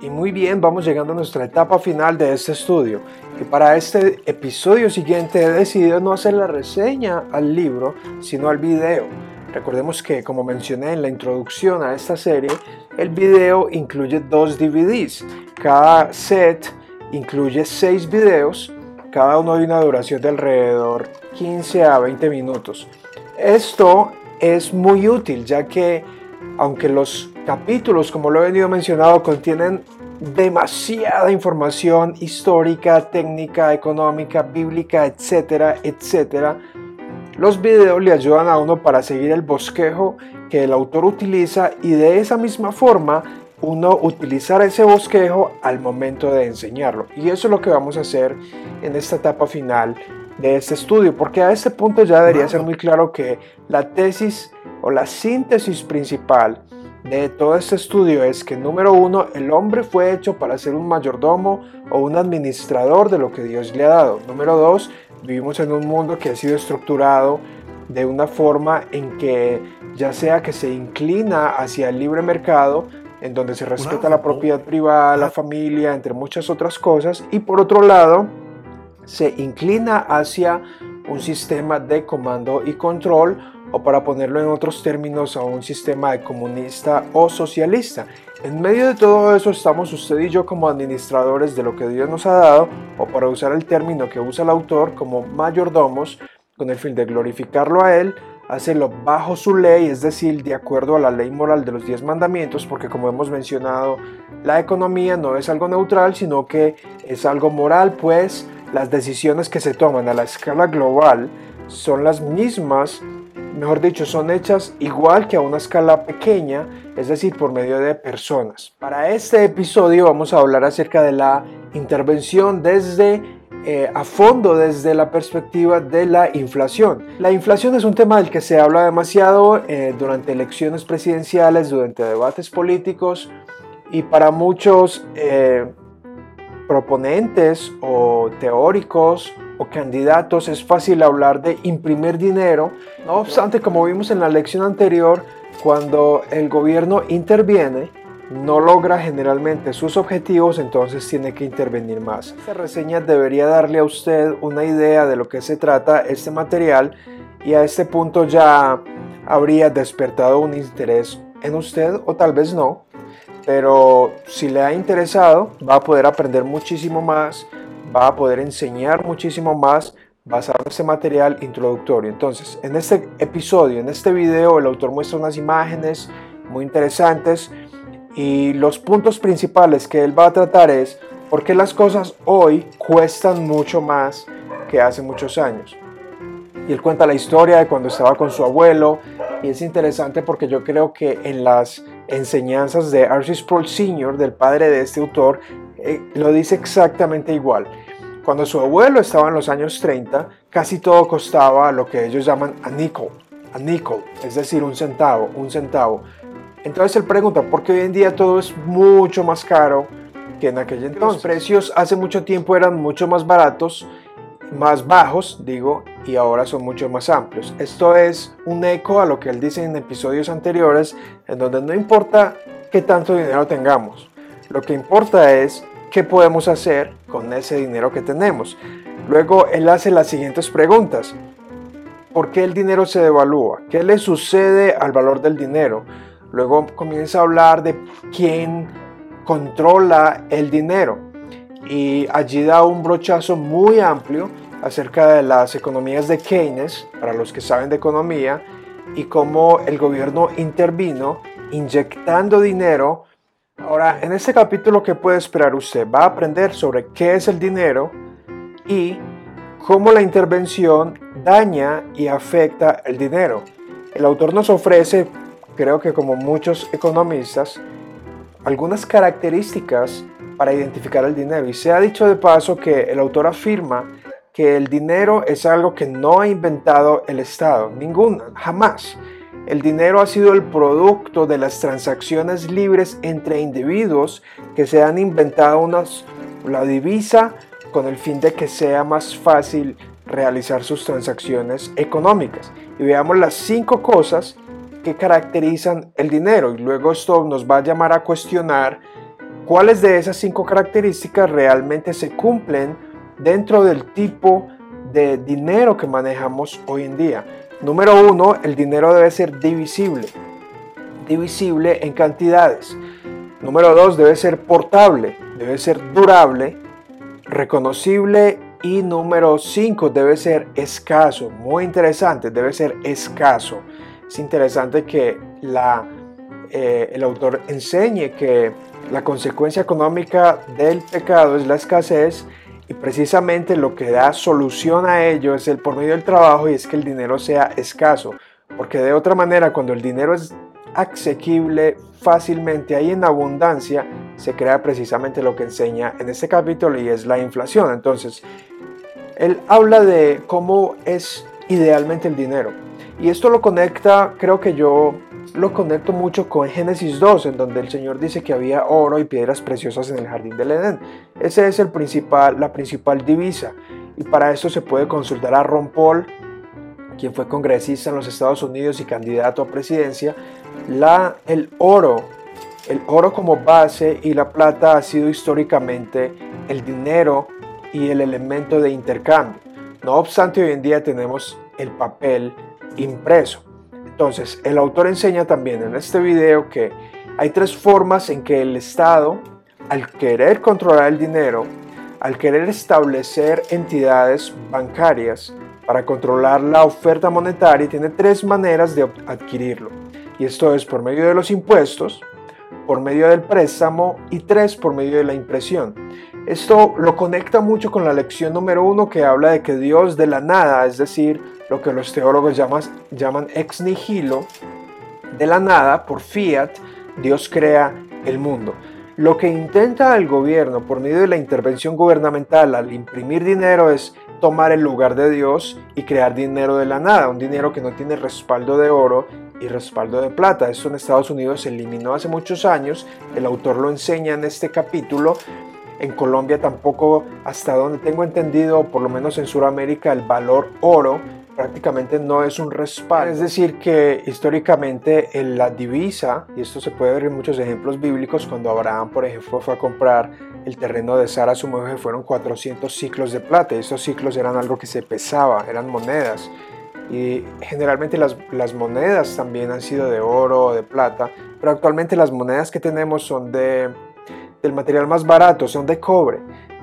y muy bien, vamos llegando a nuestra etapa final de este estudio. Y para este episodio siguiente he decidido no hacer la reseña al libro, sino al video. Recordemos que, como mencioné en la introducción a esta serie, el video incluye dos DVDs. Cada set incluye seis videos, cada uno de una duración de alrededor 15 a 20 minutos. Esto es muy útil ya que aunque los capítulos, como lo he venido mencionado, contienen demasiada información histórica, técnica, económica, bíblica, etcétera, etcétera, los videos le ayudan a uno para seguir el bosquejo que el autor utiliza y de esa misma forma uno utilizar ese bosquejo al momento de enseñarlo. Y eso es lo que vamos a hacer en esta etapa final de este estudio, porque a este punto ya debería ser muy claro que la tesis o la síntesis principal de todo este estudio es que número uno, el hombre fue hecho para ser un mayordomo o un administrador de lo que Dios le ha dado. Número dos, vivimos en un mundo que ha sido estructurado de una forma en que ya sea que se inclina hacia el libre mercado, en donde se respeta la propiedad privada, la familia, entre muchas otras cosas, y por otro lado, se inclina hacia un sistema de comando y control o para ponerlo en otros términos a un sistema de comunista o socialista. En medio de todo eso estamos usted y yo como administradores de lo que Dios nos ha dado o para usar el término que usa el autor como mayordomos con el fin de glorificarlo a Él, hacerlo bajo su ley, es decir, de acuerdo a la ley moral de los diez mandamientos, porque como hemos mencionado, la economía no es algo neutral, sino que es algo moral, pues las decisiones que se toman a la escala global son las mismas, mejor dicho, son hechas igual que a una escala pequeña, es decir, por medio de personas. Para este episodio vamos a hablar acerca de la intervención desde eh, a fondo desde la perspectiva de la inflación. La inflación es un tema del que se habla demasiado eh, durante elecciones presidenciales, durante debates políticos y para muchos eh, proponentes o teóricos o candidatos es fácil hablar de imprimir dinero. No obstante, como vimos en la lección anterior, cuando el gobierno interviene, no logra generalmente sus objetivos, entonces tiene que intervenir más. Esta reseña debería darle a usted una idea de lo que se trata este material y a este punto ya habría despertado un interés en usted o tal vez no pero si le ha interesado, va a poder aprender muchísimo más, va a poder enseñar muchísimo más basado en este material introductorio. Entonces, en este episodio, en este video, el autor muestra unas imágenes muy interesantes y los puntos principales que él va a tratar es por qué las cosas hoy cuestan mucho más que hace muchos años. Y él cuenta la historia de cuando estaba con su abuelo y es interesante porque yo creo que en las enseñanzas de Arcis Sproul Sr., del padre de este autor, eh, lo dice exactamente igual. Cuando su abuelo estaba en los años 30, casi todo costaba lo que ellos llaman a nickel, a nickel, es decir, un centavo, un centavo. Entonces él pregunta, ¿por qué hoy en día todo es mucho más caro que en aquel entonces? Los precios hace mucho tiempo eran mucho más baratos más bajos, digo, y ahora son mucho más amplios. Esto es un eco a lo que él dice en episodios anteriores, en donde no importa qué tanto dinero tengamos, lo que importa es qué podemos hacer con ese dinero que tenemos. Luego él hace las siguientes preguntas. ¿Por qué el dinero se devalúa? ¿Qué le sucede al valor del dinero? Luego comienza a hablar de quién controla el dinero y allí da un brochazo muy amplio acerca de las economías de Keynes, para los que saben de economía, y cómo el gobierno intervino inyectando dinero. Ahora, en este capítulo, ¿qué puede esperar usted? Va a aprender sobre qué es el dinero y cómo la intervención daña y afecta el dinero. El autor nos ofrece, creo que como muchos economistas, algunas características para identificar el dinero. Y se ha dicho de paso que el autor afirma que el dinero es algo que no ha inventado el Estado, ninguna, jamás. El dinero ha sido el producto de las transacciones libres entre individuos que se han inventado unas, la divisa con el fin de que sea más fácil realizar sus transacciones económicas. Y veamos las cinco cosas que caracterizan el dinero y luego esto nos va a llamar a cuestionar cuáles de esas cinco características realmente se cumplen dentro del tipo de dinero que manejamos hoy en día. Número uno, el dinero debe ser divisible. Divisible en cantidades. Número dos, debe ser portable, debe ser durable, reconocible y número cinco, debe ser escaso. Muy interesante, debe ser escaso. Es interesante que la, eh, el autor enseñe que la consecuencia económica del pecado es la escasez y precisamente lo que da solución a ello es el por medio del trabajo y es que el dinero sea escaso. Porque de otra manera, cuando el dinero es asequible fácilmente, ahí en abundancia, se crea precisamente lo que enseña en este capítulo y es la inflación. Entonces, él habla de cómo es idealmente el dinero. Y esto lo conecta, creo que yo lo conecto mucho con Génesis 2, en donde el Señor dice que había oro y piedras preciosas en el jardín del Edén. Esa es el principal, la principal divisa. Y para esto se puede consultar a Ron Paul, quien fue congresista en los Estados Unidos y candidato a presidencia. La, el oro, el oro como base y la plata ha sido históricamente el dinero y el elemento de intercambio. No obstante, hoy en día tenemos el papel impreso. Entonces, el autor enseña también en este video que hay tres formas en que el Estado, al querer controlar el dinero, al querer establecer entidades bancarias para controlar la oferta monetaria, tiene tres maneras de adquirirlo. Y esto es por medio de los impuestos, por medio del préstamo y tres por medio de la impresión. Esto lo conecta mucho con la lección número uno que habla de que Dios de la nada, es decir, lo que los teólogos llaman, llaman ex nihilo, de la nada, por fiat, Dios crea el mundo. Lo que intenta el gobierno por medio de la intervención gubernamental al imprimir dinero es tomar el lugar de Dios y crear dinero de la nada, un dinero que no tiene respaldo de oro y respaldo de plata. Esto en Estados Unidos se eliminó hace muchos años, el autor lo enseña en este capítulo. En Colombia tampoco, hasta donde tengo entendido, por lo menos en Sudamérica, el valor oro prácticamente no es un respaldo. Es decir, que históricamente en la divisa, y esto se puede ver en muchos ejemplos bíblicos, cuando Abraham, por ejemplo, fue a comprar el terreno de Sara, su mujer, fueron 400 ciclos de plata. Y estos ciclos eran algo que se pesaba, eran monedas. Y generalmente las, monedas también han sido de oro o de plata, pero actualmente las monedas que tenemos son de, del material más barato, son de cobre.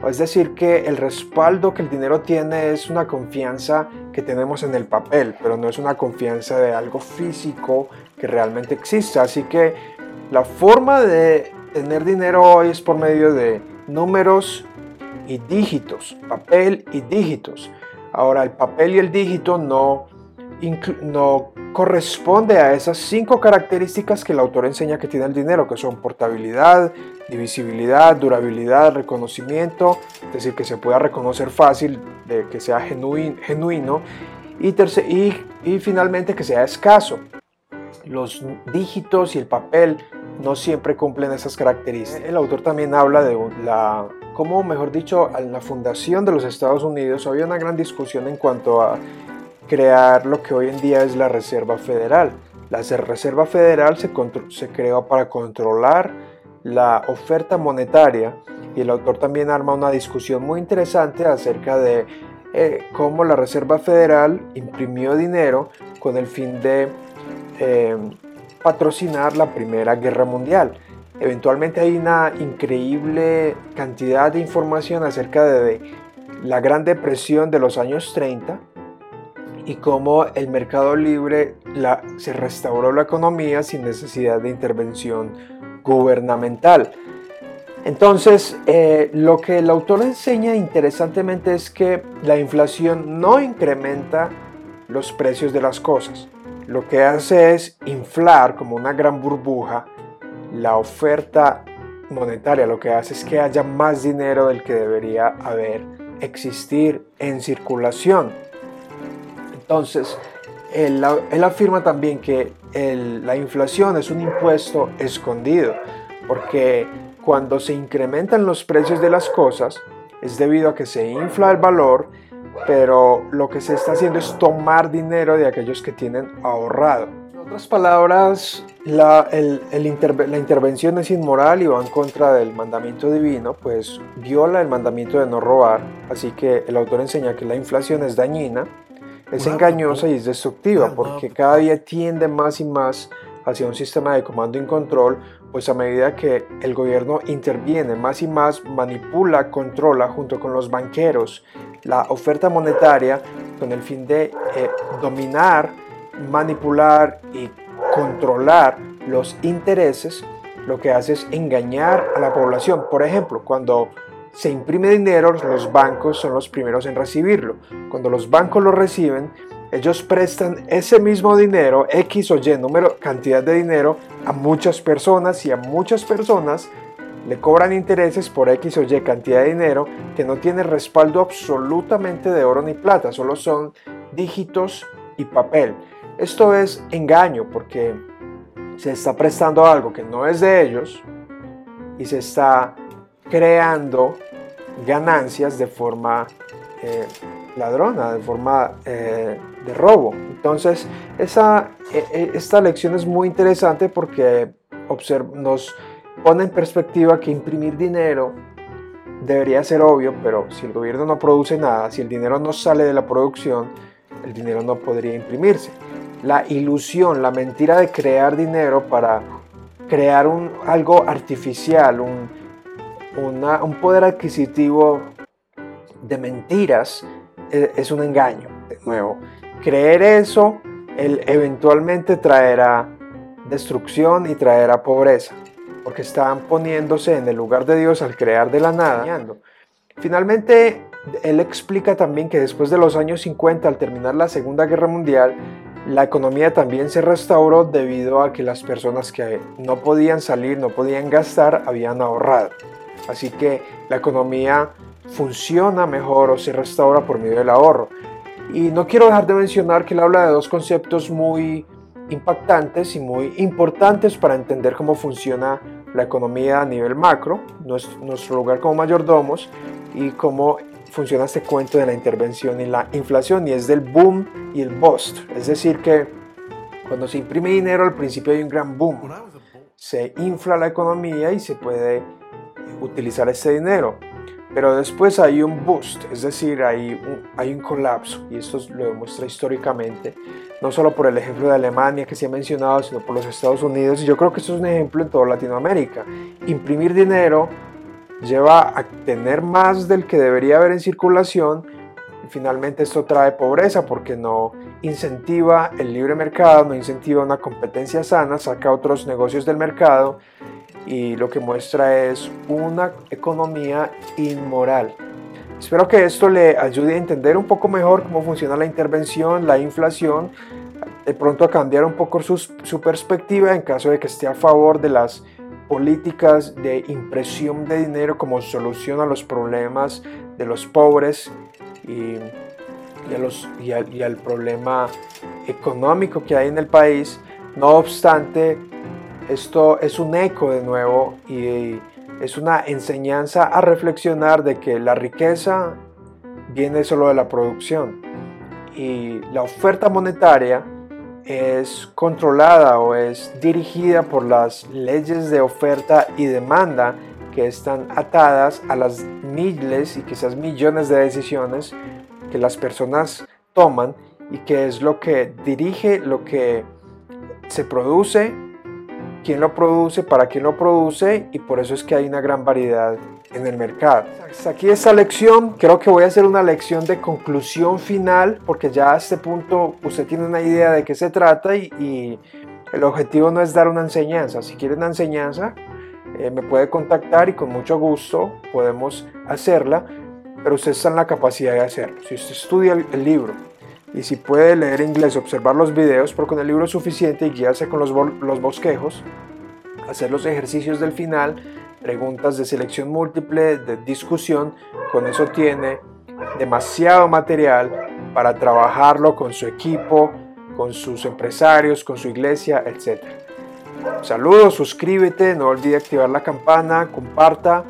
Es decir, que el respaldo que el dinero tiene es una confianza que tenemos en el papel, pero no es una confianza de algo físico que realmente exista. Así que la forma de tener dinero hoy es por medio de números y dígitos, papel y dígitos. Ahora, el papel y el dígito no, no corresponde a esas cinco características que el autor enseña que tiene el dinero, que son portabilidad, divisibilidad, durabilidad, reconocimiento, es decir, que se pueda reconocer fácil, de que sea genuino, y, y, y finalmente que sea escaso. Los dígitos y el papel no siempre cumplen esas características. El autor también habla de la, como mejor dicho, en la fundación de los Estados Unidos había una gran discusión en cuanto a crear lo que hoy en día es la Reserva Federal. La Reserva Federal se, se creó para controlar la oferta monetaria y el autor también arma una discusión muy interesante acerca de eh, cómo la Reserva Federal imprimió dinero con el fin de eh, patrocinar la Primera Guerra Mundial. Eventualmente hay una increíble cantidad de información acerca de la Gran Depresión de los años 30 y cómo el mercado libre se restauró la economía sin necesidad de intervención gubernamental. Entonces, eh, lo que el autor enseña interesantemente es que la inflación no incrementa los precios de las cosas. Lo que hace es inflar como una gran burbuja la oferta monetaria. Lo que hace es que haya más dinero del que debería haber existir en circulación. Entonces, él, afirma también que la inflación es un impuesto escondido, porque cuando se incrementan los precios de las cosas, es debido a que se infla el valor, pero lo que se está haciendo es tomar dinero de aquellos que tienen ahorrado. En otras palabras, la, la intervención es inmoral y va en contra del mandamiento divino, pues viola el mandamiento de no robar. Así que el autor enseña que la inflación es dañina, es engañosa y es destructiva, porque cada día tiende más y más hacia un sistema de comando y control, pues a medida que el gobierno interviene más y más, manipula, controla junto con los banqueros la oferta monetaria con el fin de eh, dominar, manipular y controlar los intereses, lo que hace es engañar a la población. Por ejemplo, cuando se imprime dinero, los bancos son los primeros en recibirlo. Cuando los bancos lo reciben, ellos prestan ese mismo dinero, X o Y número, cantidad de dinero, a muchas personas y a muchas personas le cobran intereses por X o Y cantidad de dinero que no tiene respaldo absolutamente de oro ni plata, solo son dígitos y papel. Esto es engaño porque se está prestando algo que no es de ellos y se está creando ganancias de forma eh, ladrona, de forma eh, de robo. Entonces, esa, e, e, esta lección es muy interesante porque nos pone en perspectiva que imprimir dinero debería ser obvio, pero si el gobierno no produce nada, si el dinero no sale de la producción, el dinero no podría imprimirse. La ilusión, la mentira de crear dinero para crear un, algo artificial, un, un poder adquisitivo de mentiras, e, es un engaño. De nuevo, creer eso él eventualmente traerá destrucción y traerá pobreza, porque están poniéndose en el lugar de Dios al crear de la nada. Finalmente, él explica también que después de los años 50, al terminar la Segunda Guerra Mundial, la economía también se restauró debido a que las personas que no podían salir, no podían gastar, habían ahorrado. Así que la economía funciona mejor o se restaura por medio del ahorro. Y no quiero dejar de mencionar que él habla de dos conceptos muy impactantes y muy importantes para entender cómo funciona la economía a nivel macro, nuestro lugar como mayordomos y cómo funciona este cuento de la intervención y la inflación y es del boom y el bust. Es decir, que cuando se imprime dinero al principio hay un gran boom, se infla la economía y se puede utilizar ese dinero pero después hay un boost, es decir, hay un, hay un colapso, y esto lo demuestra históricamente, no solo por el ejemplo de Alemania que se ha mencionado, sino por los Estados Unidos, y yo creo que esto es un ejemplo en toda Latinoamérica. Imprimir dinero lleva a tener más del que debería haber en circulación, y finalmente esto trae pobreza porque no incentiva el libre mercado, no incentiva una competencia sana, saca otros negocios del mercado y lo que muestra es una economía inmoral. Espero que esto le ayude a entender un poco mejor cómo funciona la intervención, la inflación, de pronto a cambiar un poco su, su perspectiva en caso de que esté a favor de las políticas de impresión de dinero como solución a los problemas de los pobres y, y, los, y, al, y al problema económico que hay en el país. No obstante, esto es un eco de nuevo y es una enseñanza a reflexionar de que la riqueza viene solo de la producción y la oferta monetaria es controlada o es dirigida por las leyes de oferta y demanda que están atadas a las miles y quizás millones de decisiones que las personas toman y que es lo que dirige lo que se produce quién lo produce, para quién lo produce y por eso es que hay una gran variedad en el mercado. Hasta aquí esta lección, creo que voy a hacer una lección de conclusión final porque ya a este punto usted tiene una idea de qué se trata y, el objetivo no es dar una enseñanza. Si quiere una enseñanza, eh, me puede contactar y con mucho gusto podemos hacerla, pero usted está en la capacidad de hacerlo. Si usted estudia el libro, y si puede leer inglés, observar los videos, porque con el libro es suficiente y guiarse con los, los bosquejos, hacer los ejercicios del final, preguntas de selección múltiple, de discusión, con eso tiene demasiado material para trabajarlo con su equipo, con sus empresarios, con su iglesia, etc. Saludos, suscríbete, no olvide activar la campana, comparta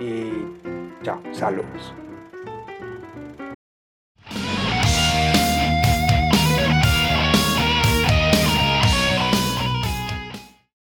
y chao, saludos.